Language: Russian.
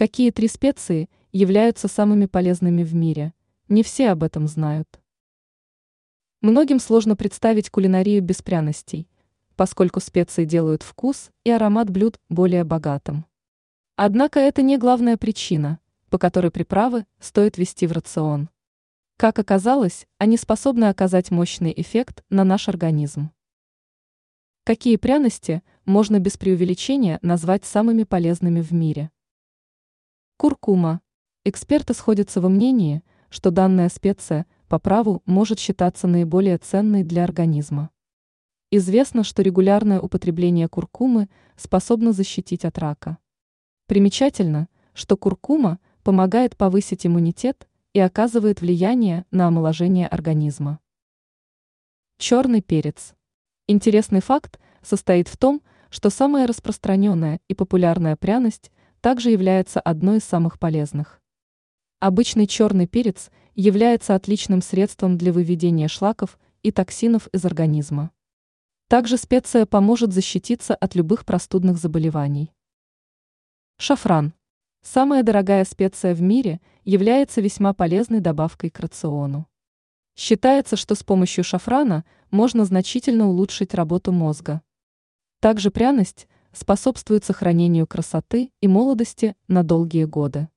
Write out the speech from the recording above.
Какие три специи являются самыми полезными в мире? Не все об этом знают. Многим сложно представить кулинарию без пряностей, поскольку специи делают вкус и аромат блюд более богатым. Однако это не главная причина, по которой приправы стоит ввести в рацион. Как оказалось, они способны оказать мощный эффект на наш организм. Какие пряности можно без преувеличения назвать самыми полезными в мире? Куркума. Эксперты сходятся во мнении, что данная специя по праву может считаться наиболее ценной для организма. Известно, что регулярное употребление куркумы способно защитить от рака. Примечательно, что куркума помогает повысить иммунитет и оказывает влияние на омоложение организма. Черный перец. Интересный факт состоит в том, что самая распространенная и популярная пряность также является одной из самых полезных. Обычный черный перец является отличным средством для выведения шлаков и токсинов из организма. Также специя поможет защититься от любых простудных заболеваний. Шафран. Самая дорогая специя в мире является весьма полезной добавкой к рациону. Считается, что с помощью шафрана можно значительно улучшить работу мозга. Также пряность способствует сохранению красоты и молодости на долгие годы.